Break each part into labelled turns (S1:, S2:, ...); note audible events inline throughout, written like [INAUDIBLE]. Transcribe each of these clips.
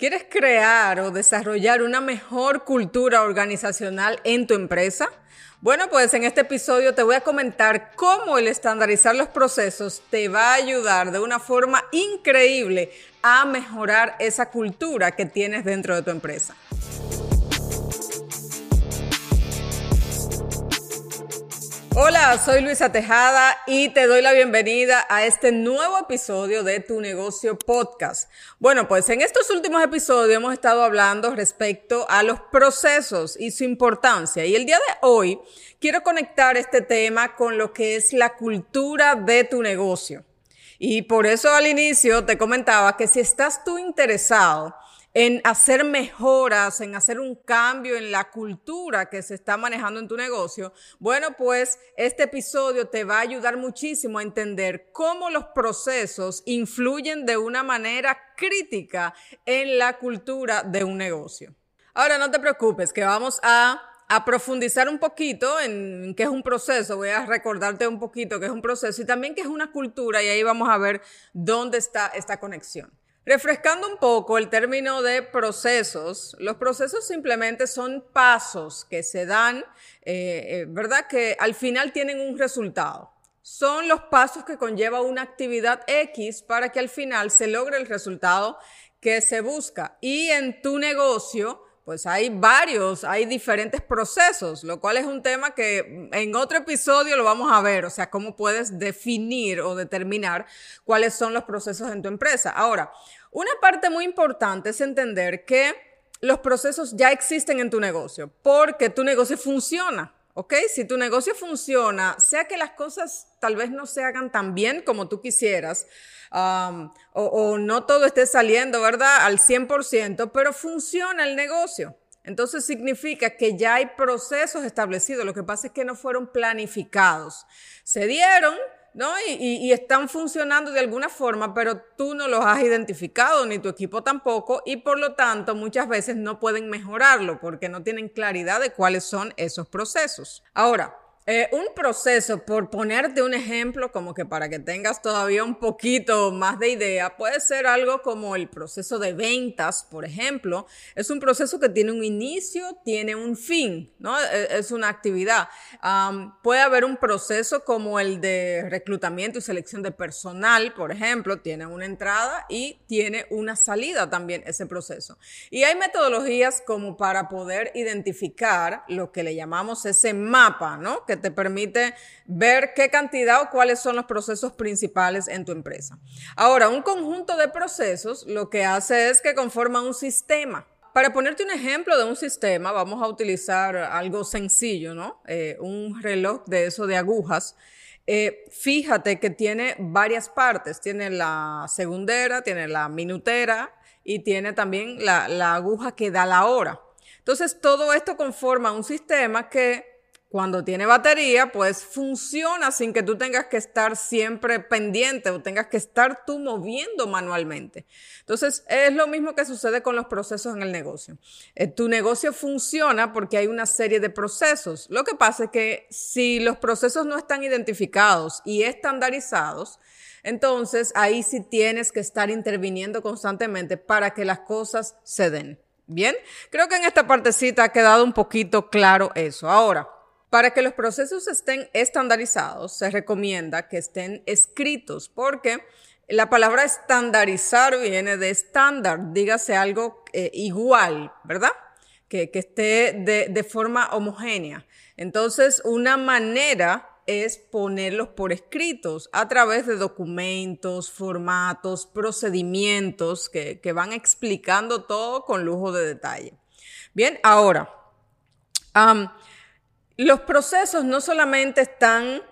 S1: ¿Quieres crear o desarrollar una mejor cultura organizacional en tu empresa? Bueno, pues en este episodio te voy a comentar cómo el estandarizar los procesos te va a ayudar de una forma increíble a mejorar esa cultura que tienes dentro de tu empresa. Hola, soy Luisa Tejada y te doy la bienvenida a este nuevo episodio de Tu Negocio Podcast. Bueno, pues en estos últimos episodios hemos estado hablando respecto a los procesos y su importancia y el día de hoy quiero conectar este tema con lo que es la cultura de tu negocio. Y por eso al inicio te comentaba que si estás tú interesado en hacer mejoras, en hacer un cambio en la cultura que se está manejando en tu negocio, bueno, pues este episodio te va a ayudar muchísimo a entender cómo los procesos influyen de una manera crítica en la cultura de un negocio. Ahora, no te preocupes, que vamos a profundizar un poquito en qué es un proceso, voy a recordarte un poquito qué es un proceso y también qué es una cultura y ahí vamos a ver dónde está esta conexión. Refrescando un poco el término de procesos, los procesos simplemente son pasos que se dan, eh, eh, ¿verdad? Que al final tienen un resultado. Son los pasos que conlleva una actividad X para que al final se logre el resultado que se busca. Y en tu negocio, pues hay varios, hay diferentes procesos, lo cual es un tema que en otro episodio lo vamos a ver, o sea, cómo puedes definir o determinar cuáles son los procesos en tu empresa. Ahora, una parte muy importante es entender que los procesos ya existen en tu negocio, porque tu negocio funciona. ¿Ok? Si tu negocio funciona, sea que las cosas tal vez no se hagan tan bien como tú quisieras, o, no todo esté saliendo, ¿verdad? Al 100%, pero funciona el negocio. Entonces significa que ya hay procesos establecidos, lo que pasa es que no fueron planificados. Se dieron, ¿no? Y, están funcionando de alguna forma, pero tú no los has identificado, ni tu equipo tampoco, y por lo tanto muchas veces no pueden mejorarlo porque no tienen claridad de cuáles son esos procesos. Ahora, eh, un proceso, por ponerte un ejemplo, como que para que tengas todavía un poquito más de idea, puede ser algo como el proceso de ventas, por ejemplo. Es un proceso que tiene un inicio, tiene un fin, ¿no? E, es una actividad. puede haber un proceso como el de reclutamiento y selección de personal, por ejemplo, tiene una entrada y tiene una salida también ese proceso. Y hay metodologías como para poder identificar lo que le llamamos ese mapa, ¿no? Que te permite ver qué cantidad o cuáles son los procesos principales en tu empresa. Ahora, un conjunto de procesos lo que hace es que conforma un sistema. Para ponerte un ejemplo de un sistema, vamos a utilizar algo sencillo, ¿no? Eh, un reloj de eso de agujas. Eh, fíjate que tiene varias partes. Tiene la segundera, tiene la minutera y tiene también la, la aguja que da la hora. Entonces, todo esto conforma un sistema que cuando tiene batería, pues funciona sin que tú tengas que estar siempre pendiente o tengas que estar tú moviendo manualmente. Entonces, es lo mismo que sucede con los procesos en el negocio. Eh, tu negocio funciona porque hay una serie de procesos. Lo que pasa es que si los procesos no están identificados y estandarizados, entonces ahí sí tienes que estar interviniendo constantemente para que las cosas se den. Bien, creo que en esta partecita ha quedado un poquito claro eso. Ahora, para que los procesos estén estandarizados, se recomienda que estén escritos, porque la palabra estandarizar viene de estándar, dígase algo eh, igual, ¿verdad? Que, esté de, de forma homogénea. Entonces, una manera es ponerlos por escritos a través de documentos, formatos, procedimientos que, que, van explicando todo con lujo de detalle. Bien, ahora, los procesos no solamente están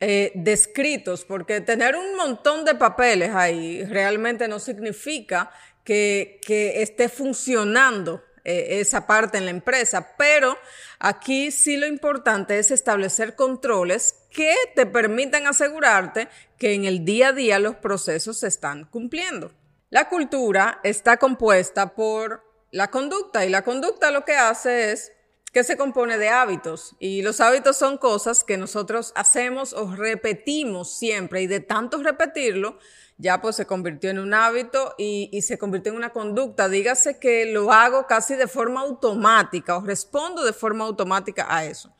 S1: eh, descritos, porque tener un montón de papeles ahí realmente no significa que, esté funcionando eh, esa parte en la empresa, pero aquí sí lo importante es establecer controles que te permitan asegurarte que en el día a día los procesos se están cumpliendo. La cultura está compuesta por la conducta y la conducta lo que hace es que se compone de hábitos y los hábitos son cosas que nosotros hacemos o repetimos siempre y de tanto repetirlo ya pues se convirtió en un hábito y, y, se convirtió en una conducta. Dígase que lo hago casi de forma automática o respondo de forma automática a eso.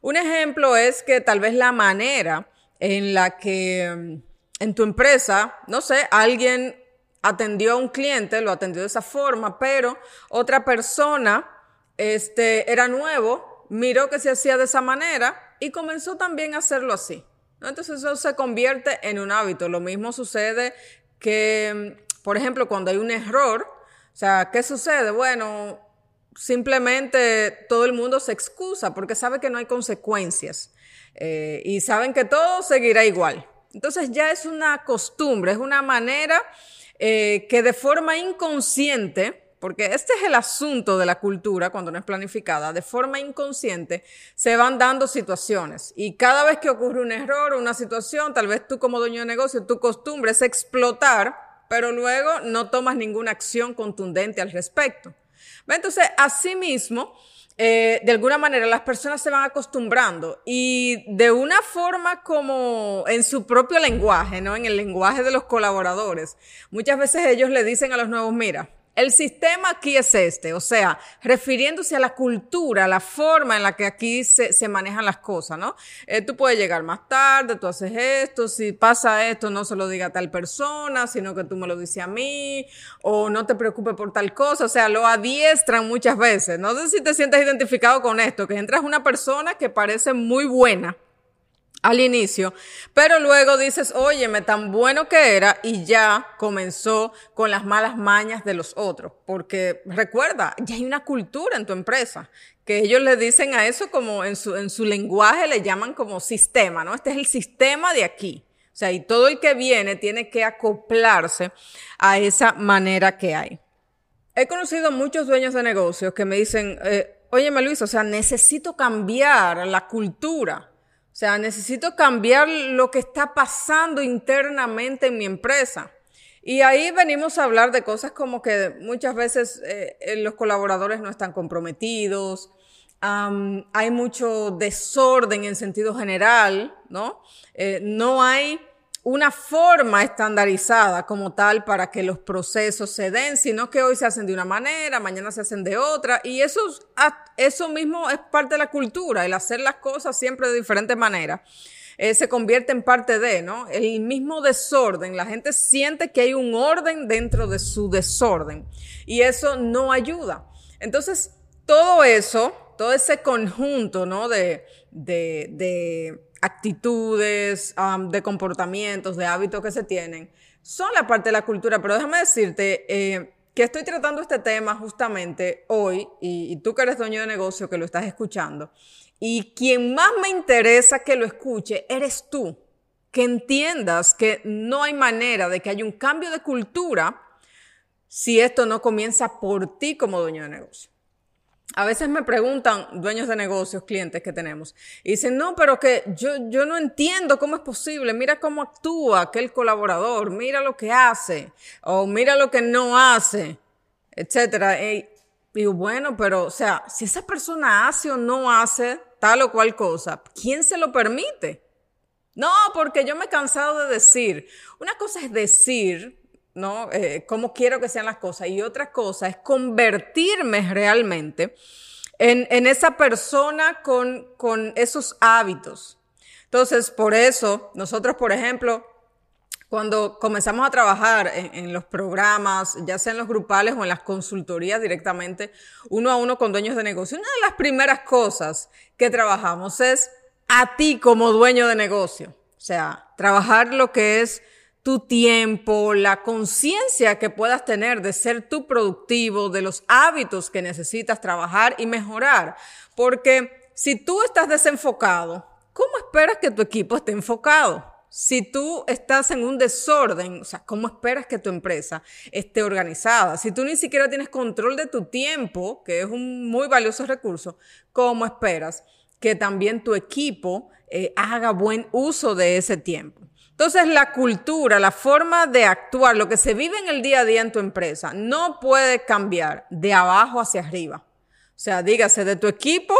S1: Un ejemplo es que tal vez la manera en la que mm, en tu empresa, no sé, alguien atendió a un cliente, lo atendió de esa forma, pero otra persona este, era nuevo, miró que se hacía de esa manera y comenzó también a hacerlo así. Entonces eso se convierte en un hábito. Lo mismo sucede que, por ejemplo, cuando hay un error, o sea, ¿qué sucede? Bueno, simplemente todo el mundo se excusa porque sabe que no hay consecuencias eh, y saben que todo seguirá igual. Entonces ya es una costumbre, es una manera eh, que de forma inconsciente porque este es el asunto de la cultura cuando no es planificada, de forma inconsciente se van dando situaciones y cada vez que ocurre un error o una situación, tal vez tú como dueño de negocio, tu costumbre es explotar, pero luego no tomas ninguna acción contundente al respecto. Entonces, asimismo, eh, de alguna manera las personas se van acostumbrando y de una forma como en su propio lenguaje, ¿no? En el lenguaje de los colaboradores. Muchas veces ellos le dicen a los nuevos, mira, el sistema aquí es este, o sea, refiriéndose a la cultura, a la forma en la que aquí se, se manejan las cosas, ¿no? Eh, tú puedes llegar más tarde, tú haces esto, si pasa esto, no se lo diga a tal persona, sino que tú me lo dices a mí, o no te preocupes por tal cosa, o sea, lo adiestran muchas veces. No sé si te sientes identificado con esto, que entras una persona que parece muy buena, al inicio, pero luego dices, óyeme, tan bueno que era y ya comenzó con las malas mañas de los otros, porque recuerda, ya hay una cultura en tu empresa, que ellos le dicen a eso como en su, en su lenguaje le llaman como sistema, ¿no? Este es el sistema de aquí. O sea, y todo el que viene tiene que acoplarse a esa manera que hay. He conocido muchos dueños de negocios que me dicen, eh, óyeme Luis, o sea, necesito cambiar la cultura sea, necesito cambiar lo que está pasando internamente en mi empresa. Y ahí venimos a hablar de cosas como que muchas veces eh, eh, los colaboradores no están comprometidos, hay mucho desorden en sentido general, ¿no? Eh, no hay una forma estandarizada como tal para que los procesos se den, sino que hoy se hacen de una manera, mañana se hacen de otra, y eso, eso mismo es parte de la cultura, el hacer las cosas siempre de diferente manera. Eh, se convierte en parte de, ¿no? El mismo desorden, la gente siente que hay un orden dentro de su desorden y eso no ayuda. Entonces, todo eso, todo ese conjunto, ¿no? De, de, de actitudes, de comportamientos, de hábitos que se tienen, son la parte de la cultura. Pero déjame decirte eh, que estoy tratando este tema justamente hoy, y, y tú que eres dueño de negocio, que lo estás escuchando, y quien más me interesa que lo escuche eres tú, que entiendas que no hay manera de que haya un cambio de cultura si esto no comienza por ti como dueño de negocio. A veces me preguntan dueños de negocios, clientes que tenemos, y dicen, no, pero que yo, yo no entiendo cómo es posible, mira cómo actúa aquel colaborador, mira lo que hace, o mira lo que no hace, etcétera. Y digo, bueno, pero, o sea, si esa persona hace o no hace tal o cual cosa, ¿quién se lo permite? No, porque yo me he cansado de decir, una cosa es decir, ¿no? Eh, cómo quiero que sean las cosas. Y otra cosa es convertirme realmente en, en esa persona con, con esos hábitos. Entonces, por eso, nosotros, por ejemplo, cuando comenzamos a trabajar en, los programas, ya sea en los grupales o en las consultorías directamente, uno a uno con dueños de negocio, una de las primeras cosas que trabajamos es a ti como dueño de negocio. O sea, trabajar lo que es tu tiempo, la conciencia que puedas tener de ser tú productivo, de los hábitos que necesitas trabajar y mejorar. Porque si tú estás desenfocado, ¿cómo esperas que tu equipo esté enfocado? Si tú estás en un desorden, o sea, ¿cómo esperas que tu empresa esté organizada? Si tú ni siquiera tienes control de tu tiempo, que es un muy valioso recurso, ¿cómo esperas que también tu equipo eh, haga buen uso de ese tiempo? Entonces la cultura, la forma de actuar, lo que se vive en el día a día en tu empresa, no puede cambiar de abajo hacia arriba. O sea, dígase de tu equipo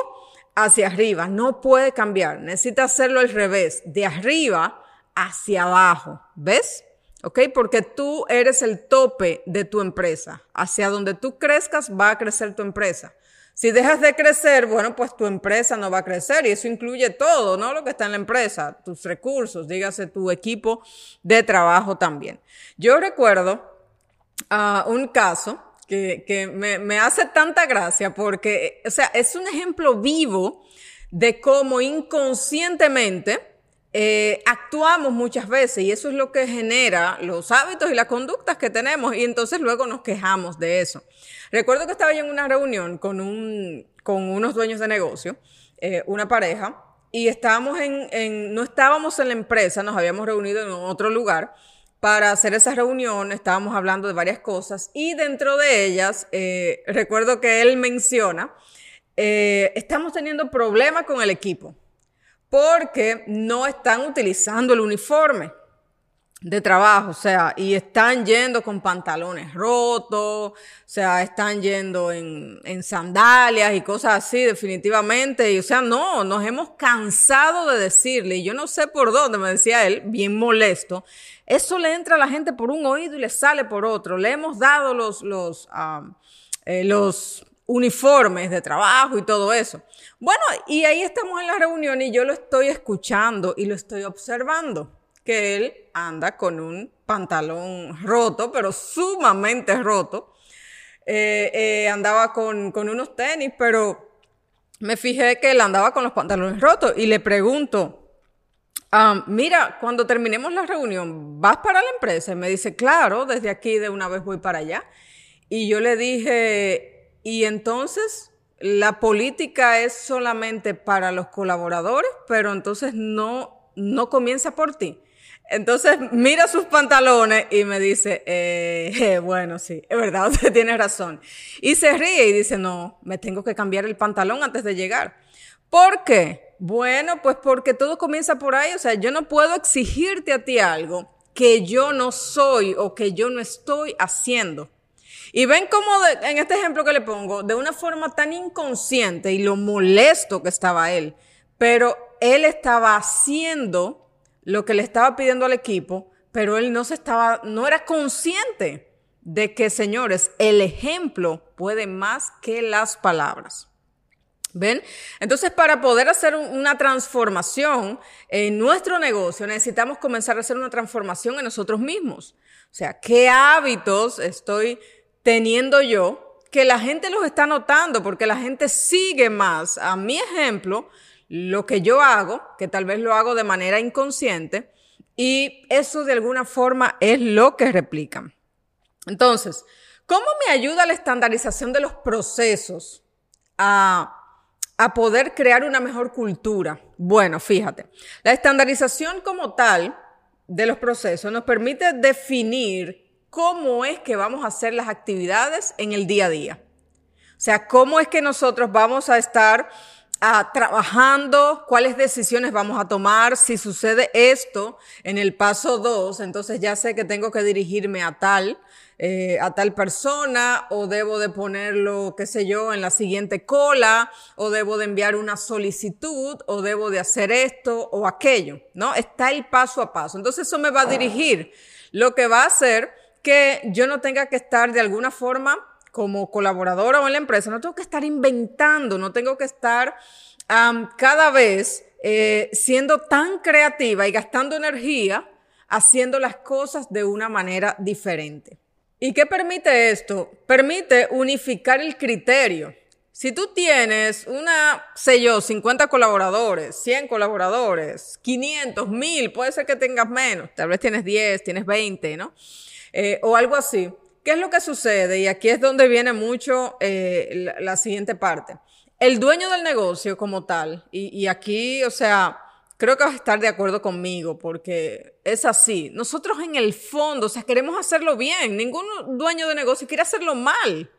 S1: hacia arriba. No puede cambiar. Necesita hacerlo al revés, de arriba hacia abajo. ¿Ves? ¿Ok? Porque tú eres el tope de tu empresa. Hacia donde tú crezcas va a crecer tu empresa. Si dejas de crecer, bueno, pues tu empresa no va a crecer y eso incluye todo, ¿no? Lo que está en la empresa, tus recursos, dígase tu equipo de trabajo también. Yo recuerdo uh, un caso que, que me, me hace tanta gracia porque, o sea, es un ejemplo vivo de cómo inconscientemente eh, actuamos muchas veces y eso es lo que genera los hábitos y las conductas que tenemos y entonces luego nos quejamos de eso. Recuerdo que estaba yo en una reunión con, un, con unos dueños de negocio, eh, una pareja, y estábamos en, en, no estábamos en la empresa, nos habíamos reunido en otro lugar para hacer esa reunión, estábamos hablando de varias cosas y dentro de ellas, eh, recuerdo que él menciona, eh, estamos teniendo problemas con el equipo porque no están utilizando el uniforme de trabajo, o sea, y están yendo con pantalones rotos, o sea, están yendo en, sandalias y cosas así, definitivamente, y o sea, no, nos hemos cansado de decirle, y yo no sé por dónde, me decía él, bien molesto, eso le entra a la gente por un oído y le sale por otro, le hemos dado los, los, um, eh, los uniformes de trabajo y todo eso. Bueno, y ahí estamos en la reunión y yo lo estoy escuchando y lo estoy observando, que él anda con un pantalón roto, pero sumamente roto. Eh, eh, andaba con, con unos tenis, pero me fijé que él andaba con los pantalones rotos y le pregunto, um, mira, cuando terminemos la reunión, ¿vas para la empresa? Y me dice, claro, desde aquí de una vez voy para allá. Y yo le dije, ¿y entonces la política es solamente para los colaboradores, pero entonces no, no comienza por ti. Entonces mira sus pantalones y me dice, eh, [LAUGHS] eh, bueno, sí, es verdad, [LAUGHS] usted tiene razón. Y se ríe y dice, no, me tengo que cambiar el pantalón antes de llegar. ¿Por qué? Bueno, pues porque todo comienza por ahí. O sea, yo no puedo exigirte a ti algo que yo no soy o que yo no estoy haciendo. Y ven cómo en este ejemplo que le pongo, de una forma tan inconsciente y lo molesto que estaba él, pero él estaba haciendo lo que le estaba pidiendo al equipo, pero él no se estaba, no era consciente de que, señores, el ejemplo puede más que las palabras. ¿Ven? Entonces, para poder hacer una transformación en nuestro negocio, necesitamos comenzar a hacer una transformación en nosotros mismos. O sea, ¿qué hábitos estoy teniendo yo que la gente los está notando porque la gente sigue más a mi ejemplo lo que yo hago, que tal vez lo hago de manera inconsciente, y eso de alguna forma es lo que replican. Entonces, ¿cómo me ayuda la estandarización de los procesos a, a poder crear una mejor cultura? Bueno, fíjate, la estandarización como tal de los procesos nos permite definir cómo es que vamos a hacer las actividades en el día a día. O sea, cómo es que nosotros vamos a estar ah, trabajando, cuáles decisiones vamos a tomar, si sucede esto en el paso 2, entonces ya sé que tengo que dirigirme a tal, eh, a tal persona, o debo de ponerlo, qué sé yo, en la siguiente cola, o debo de enviar una solicitud, o debo de hacer esto o aquello, ¿no? Está el paso a paso. Entonces eso me va a dirigir. Lo que va a hacer que yo no tenga que estar de alguna forma como colaboradora o en la empresa, no tengo que estar inventando, no tengo que estar cada vez eh, siendo tan creativa y gastando energía haciendo las cosas de una manera diferente. ¿Y qué permite esto? Permite unificar el criterio. Si tú tienes una, sé yo, 50 colaboradores, 100 colaboradores, 500, 1000, puede ser que tengas menos, tal vez tienes 10, tienes 20, ¿no? Eh, o algo así. ¿Qué es lo que sucede? Y aquí es donde viene mucho eh, la, siguiente parte. El dueño del negocio como tal, y, y aquí, o sea, creo que vas a estar de acuerdo conmigo porque es así. Nosotros en el fondo, o sea, queremos hacerlo bien. Ningún dueño de negocio quiere hacerlo mal.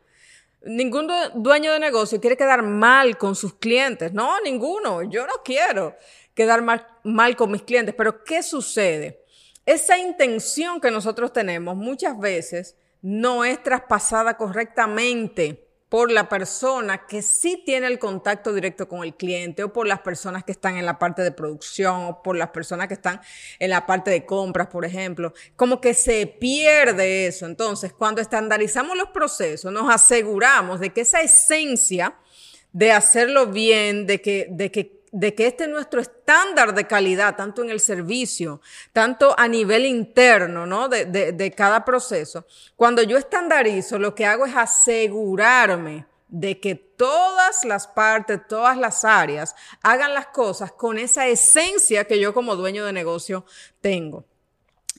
S1: Ningún dueño de negocio quiere quedar mal con sus clientes. No, ninguno. Yo no quiero quedar mal, mal con mis clientes. Pero ¿qué sucede? Esa intención que nosotros tenemos muchas veces no es traspasada correctamente por la persona que sí tiene el contacto directo con el cliente o por las personas que están en la parte de producción o por las personas que están en la parte de compras, por ejemplo. Como que se pierde eso. Entonces, cuando estandarizamos los procesos, nos aseguramos de que esa esencia de hacerlo bien, de que, de que de que este es nuestro estándar de calidad, tanto en el servicio, tanto a nivel interno, ¿no? De, de, de, cada proceso. Cuando yo estandarizo, lo que hago es asegurarme de que todas las partes, todas las áreas hagan las cosas con esa esencia que yo como dueño de negocio tengo.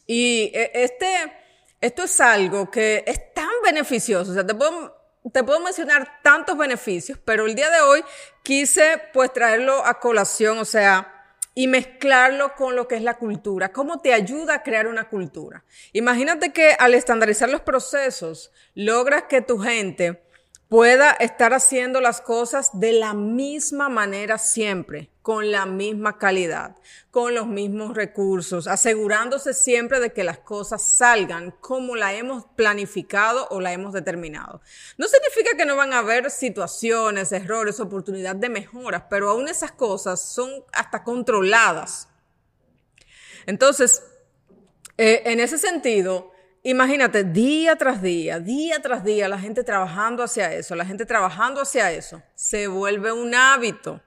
S1: Y e, este, esto es algo que es tan beneficioso. O sea, te te puedo mencionar tantos beneficios, pero el día de hoy quise pues traerlo a colación, o sea, y mezclarlo con lo que es la cultura. ¿Cómo te ayuda a crear una cultura? Imagínate que al estandarizar los procesos, logras que tu gente pueda estar haciendo las cosas de la misma manera siempre, con la misma calidad, con los mismos recursos, asegurándose siempre de que las cosas salgan como la hemos planificado o la hemos determinado. No significa que no van a haber situaciones, errores, oportunidades de mejoras, pero aún esas cosas son hasta controladas. Entonces, eh, en ese sentido, Imagínate, día tras día, día tras día, la gente trabajando hacia eso, la gente trabajando hacia eso, se vuelve un hábito,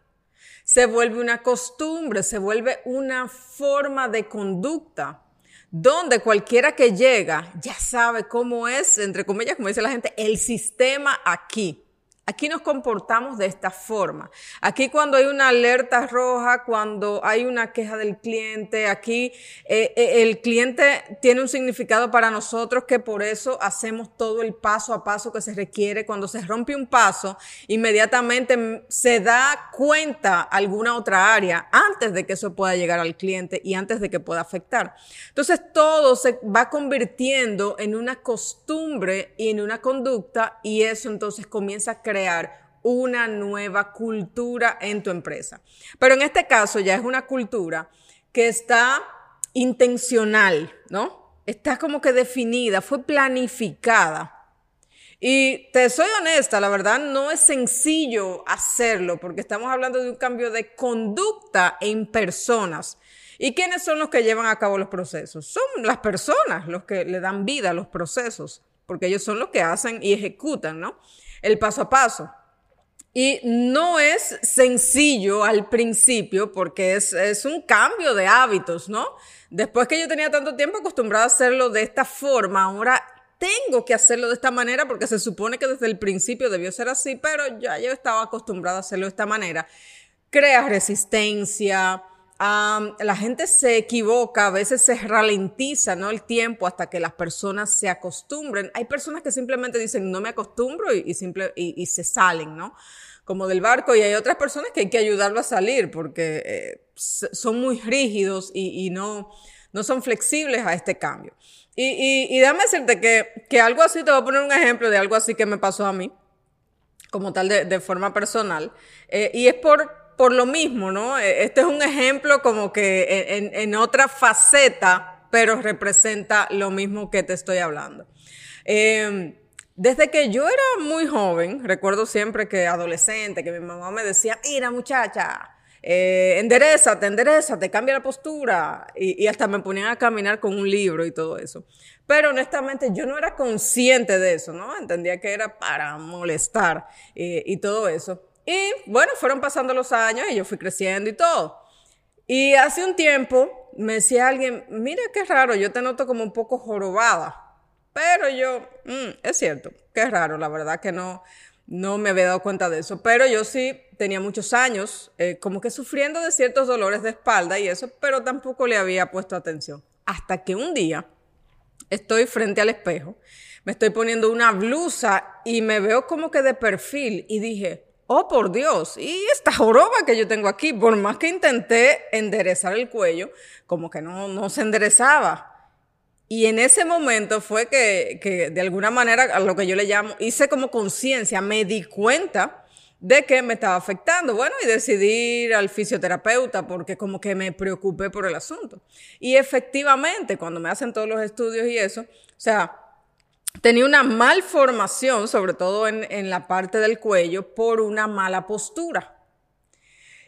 S1: se vuelve una costumbre, se vuelve una forma de conducta, donde cualquiera que llega ya sabe cómo es, entre comillas, como dice la gente, el sistema aquí. Aquí nos comportamos de esta forma. Aquí cuando hay una alerta roja, cuando hay una queja del cliente, aquí eh, eh, el cliente tiene un significado para nosotros que por eso hacemos todo el paso a paso que se requiere. Cuando se rompe un paso, inmediatamente se da cuenta alguna otra área antes de que eso pueda llegar al cliente y antes de que pueda afectar. Entonces todo se va convirtiendo en una costumbre y en una conducta y eso entonces comienza a crear crear una nueva cultura en tu empresa. Pero en este caso ya es una cultura que está intencional, ¿no? Está como que definida, fue planificada. Y te soy honesta, la verdad no es sencillo hacerlo porque estamos hablando de un cambio de conducta en personas. ¿Y quiénes son los que llevan a cabo los procesos? Son las personas los que le dan vida a los procesos, porque ellos son los que hacen y ejecutan, ¿no? El paso a paso. Y no es sencillo al principio porque es, es, un cambio de hábitos, ¿no? Después que yo tenía tanto tiempo acostumbrado a hacerlo de esta forma, ahora tengo que hacerlo de esta manera porque se supone que desde el principio debió ser así, pero ya yo estaba acostumbrado a hacerlo de esta manera. Crea resistencia, la gente se equivoca, a veces se ralentiza ¿no? el tiempo hasta que las personas se acostumbren. Hay personas que simplemente dicen no me acostumbro y, simple, y, se salen, ¿no? Como del barco, y hay otras personas que hay que ayudarlo a salir porque eh, son muy rígidos y, no, no son flexibles a este cambio. Y, y, déjame decirte que, que algo así, te voy a poner un ejemplo de algo así que me pasó a mí, como tal de, de forma personal, eh, y es por por lo mismo, ¿no? E, este es un ejemplo como que en, otra faceta, pero representa lo mismo que te estoy hablando. Eh, desde que yo era muy joven, recuerdo siempre que adolescente, que mi mamá me decía, mira muchacha, eh, enderezate, enderezate, cambia la postura. Y, y, hasta me ponían a caminar con un libro y todo eso. Pero honestamente yo no era consciente de eso, ¿no? Entendía que era para molestar eh, y todo eso. Y bueno, fueron pasando los años y yo fui creciendo y todo. Y hace un tiempo me decía alguien, mira qué raro, yo te noto como un poco jorobada. Pero yo, mm, es cierto, qué raro, la verdad que no, no me había dado cuenta de eso. Pero yo sí tenía muchos años eh, como que sufriendo de ciertos dolores de espalda y eso, pero tampoco le había puesto atención. Hasta que un día estoy frente al espejo, me estoy poniendo una blusa y me veo como que de perfil y dije, oh por Dios, y esta joroba que yo tengo aquí, por más que intenté enderezar el cuello, como que no, no se enderezaba. Y en ese momento fue que, que de alguna manera, a lo que yo le llamo, hice como conciencia, me di cuenta de que me estaba afectando. Bueno, y decidí ir al fisioterapeuta porque como que me preocupé por el asunto. Y efectivamente, cuando me hacen todos los estudios y eso, o sea, tenía una malformación, sobre todo en, la parte del cuello, por una mala postura.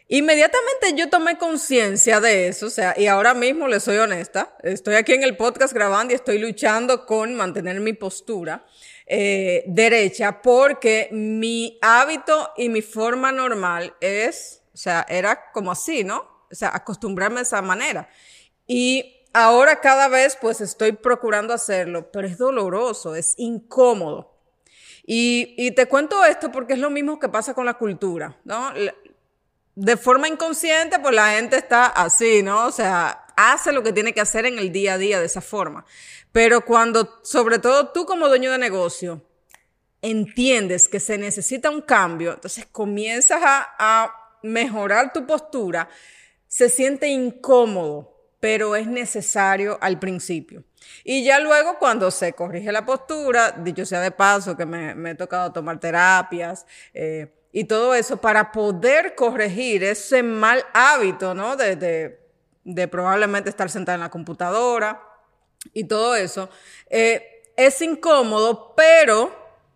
S1: Inmediatamente yo tomé conciencia de eso, o sea, y ahora mismo le soy honesta, estoy aquí en el podcast grabando y estoy luchando con mantener mi postura eh, derecha porque mi hábito y mi forma normal es, o sea, era como así, ¿no? O sea, acostumbrarme de esa manera. Y ahora cada vez pues estoy procurando hacerlo, pero es doloroso, es incómodo. Y, te cuento esto porque es lo mismo que pasa con la cultura, ¿no? de forma inconsciente, pues la gente está así, ¿no? O sea, hace lo que tiene que hacer en el día a día de esa forma. Pero cuando, sobre todo tú como dueño de negocio, entiendes que se necesita un cambio, entonces comienzas a mejorar tu postura, se siente incómodo, pero es necesario al principio. Y ya luego cuando se corrige la postura, dicho sea de paso que me, he tocado tomar terapias, eh, y todo eso para poder corregir ese mal hábito, ¿no? De, de, probablemente estar sentada en la computadora y todo eso. Eh, es incómodo, pero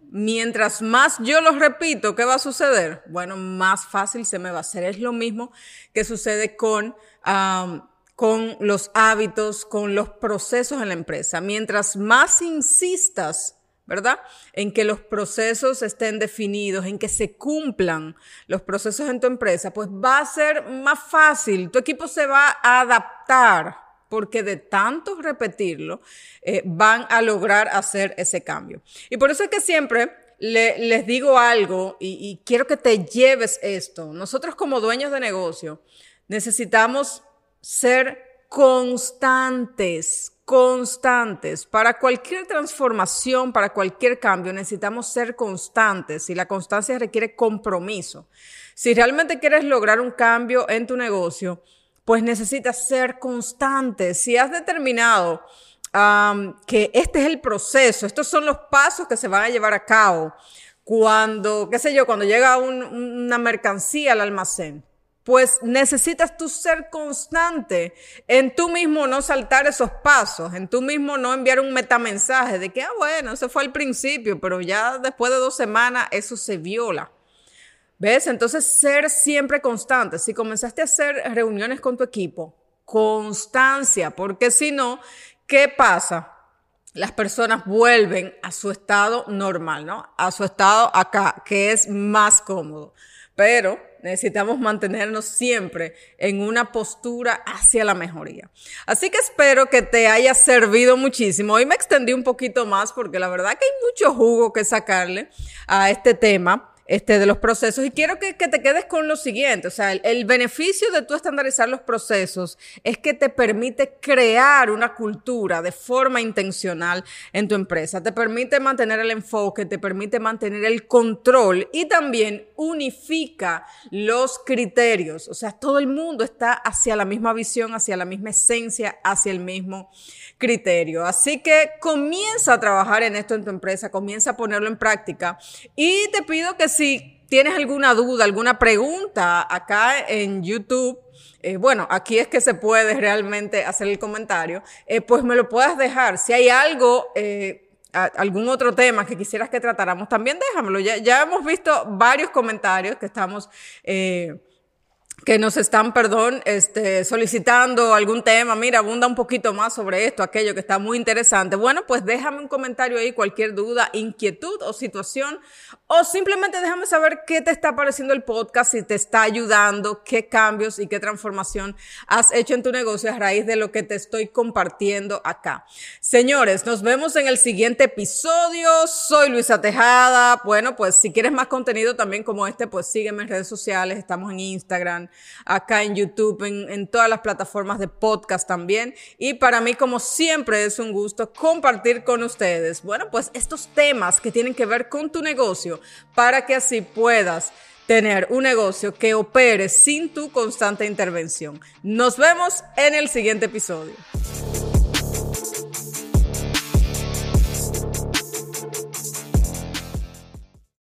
S1: mientras más yo lo repito, ¿qué va a suceder? Bueno, más fácil se me va a hacer. Es lo mismo que sucede con, con los hábitos, con los procesos en la empresa. Mientras más insistas ¿verdad? En que los procesos estén definidos, en que se cumplan los procesos en tu empresa, pues va a ser más fácil, tu equipo se va a adaptar porque de tanto repetirlo eh, van a lograr hacer ese cambio. Y por eso es que siempre les digo algo y quiero que te lleves esto. Nosotros como dueños de negocio necesitamos ser constantes, constantes. Para cualquier transformación, para cualquier cambio, necesitamos ser constantes y la constancia requiere compromiso. Si realmente quieres lograr un cambio en tu negocio, pues necesitas ser constante. Si has determinado que este es el proceso, estos son los pasos que se van a llevar a cabo cuando, qué sé yo, cuando llega una mercancía al almacén pues necesitas tú ser constante en tú mismo no saltar esos pasos, en tú mismo no enviar un metamensaje de que, ah, bueno, eso fue al principio, pero ya después de dos semanas eso se viola. ¿Ves? Entonces, ser siempre constante. Si comenzaste a hacer reuniones con tu equipo, constancia, porque si no, ¿qué pasa? Las personas vuelven a su estado normal, ¿no? A su estado acá, que es más cómodo. Pero necesitamos mantenernos siempre en una postura hacia la mejoría. Así que espero que te haya servido muchísimo. Hoy me extendí un poquito más porque la verdad que hay mucho jugo que sacarle a este tema este, de los procesos. Y quiero que, te quedes con lo siguiente. O sea, el, el, beneficio de tú estandarizar los procesos es que te permite crear una cultura de forma intencional en tu empresa. Te permite mantener el enfoque, te permite mantener el control y también unifica los criterios. O sea, todo el mundo está hacia la misma visión, hacia la misma esencia, hacia el mismo criterio. Así que comienza a trabajar en esto en tu empresa, comienza a ponerlo en práctica y te pido que si tienes alguna duda, alguna pregunta acá en YouTube, eh, bueno, aquí es que se puede realmente hacer el comentario, eh, pues me lo puedas dejar. Si hay algo, eh, algún otro tema que quisieras que tratáramos, también déjamelo. Ya, ya hemos visto varios comentarios que estamos que nos están, perdón, este, solicitando algún tema, mira, abunda un poquito más sobre esto, aquello que está muy interesante. Bueno, pues déjame un comentario ahí, cualquier duda, inquietud o situación, o simplemente déjame saber qué te está pareciendo el podcast, si te está ayudando, qué cambios y qué transformación has hecho en tu negocio a raíz de lo que te estoy compartiendo acá. Señores, nos vemos en el siguiente episodio. Soy Luisa Tejada. Bueno, pues si quieres más contenido también como este, pues sígueme en redes sociales, estamos en Instagram acá en YouTube, en, todas las plataformas de podcast también. Y para mí, como siempre, es un gusto compartir con ustedes, bueno, pues estos temas que tienen que ver con tu negocio para que así puedas tener un negocio que opere sin tu constante intervención. Nos vemos en el siguiente episodio.